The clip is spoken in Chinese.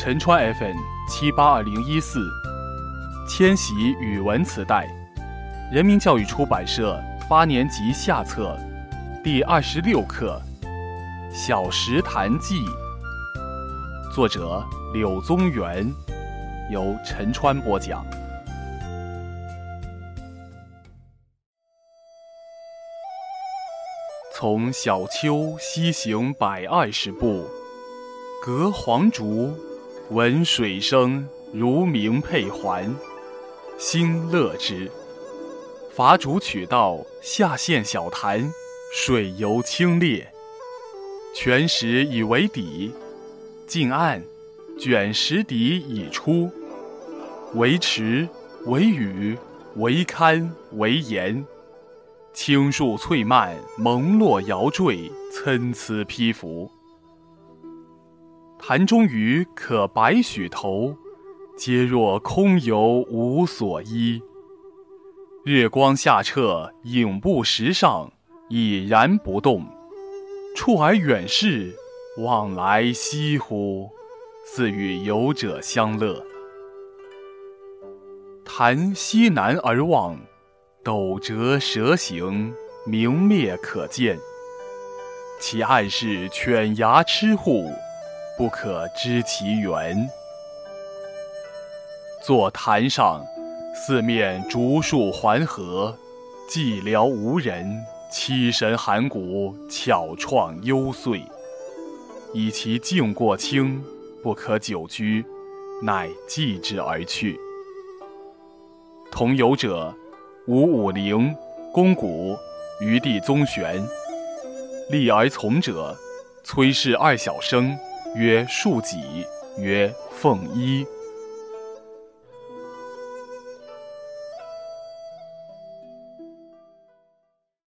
陈川 FM 七八二零一四，千禧语文磁带，人民教育出版社八年级下册，第二十六课《小石潭记》，作者柳宗元，由陈川播讲。从小丘西行百二十步，隔黄竹，闻水声如鸣佩环，心乐之。伐竹取道下陷小潭，水尤清冽。泉石以为底，近岸，卷石底以出。为池，为屿，为堪，为岩。青树翠蔓，蒙络摇缀，参差披拂。潭中鱼可百许头，皆若空游无所依。日光下澈，影布石上，已然不动。触而远视，往来翕乎，似与游者相乐。潭西南而望。陡折蛇形，明灭可见。其岸是犬牙吃户，不可知其源。坐潭上，四面竹树环合，寂寥无人，凄神寒骨，巧怆幽邃。以其境过清，不可久居，乃寄之而去。同游者。吴武陵、公谷、余弟宗玄，立而从者，崔氏二小生，曰树己，曰奉衣。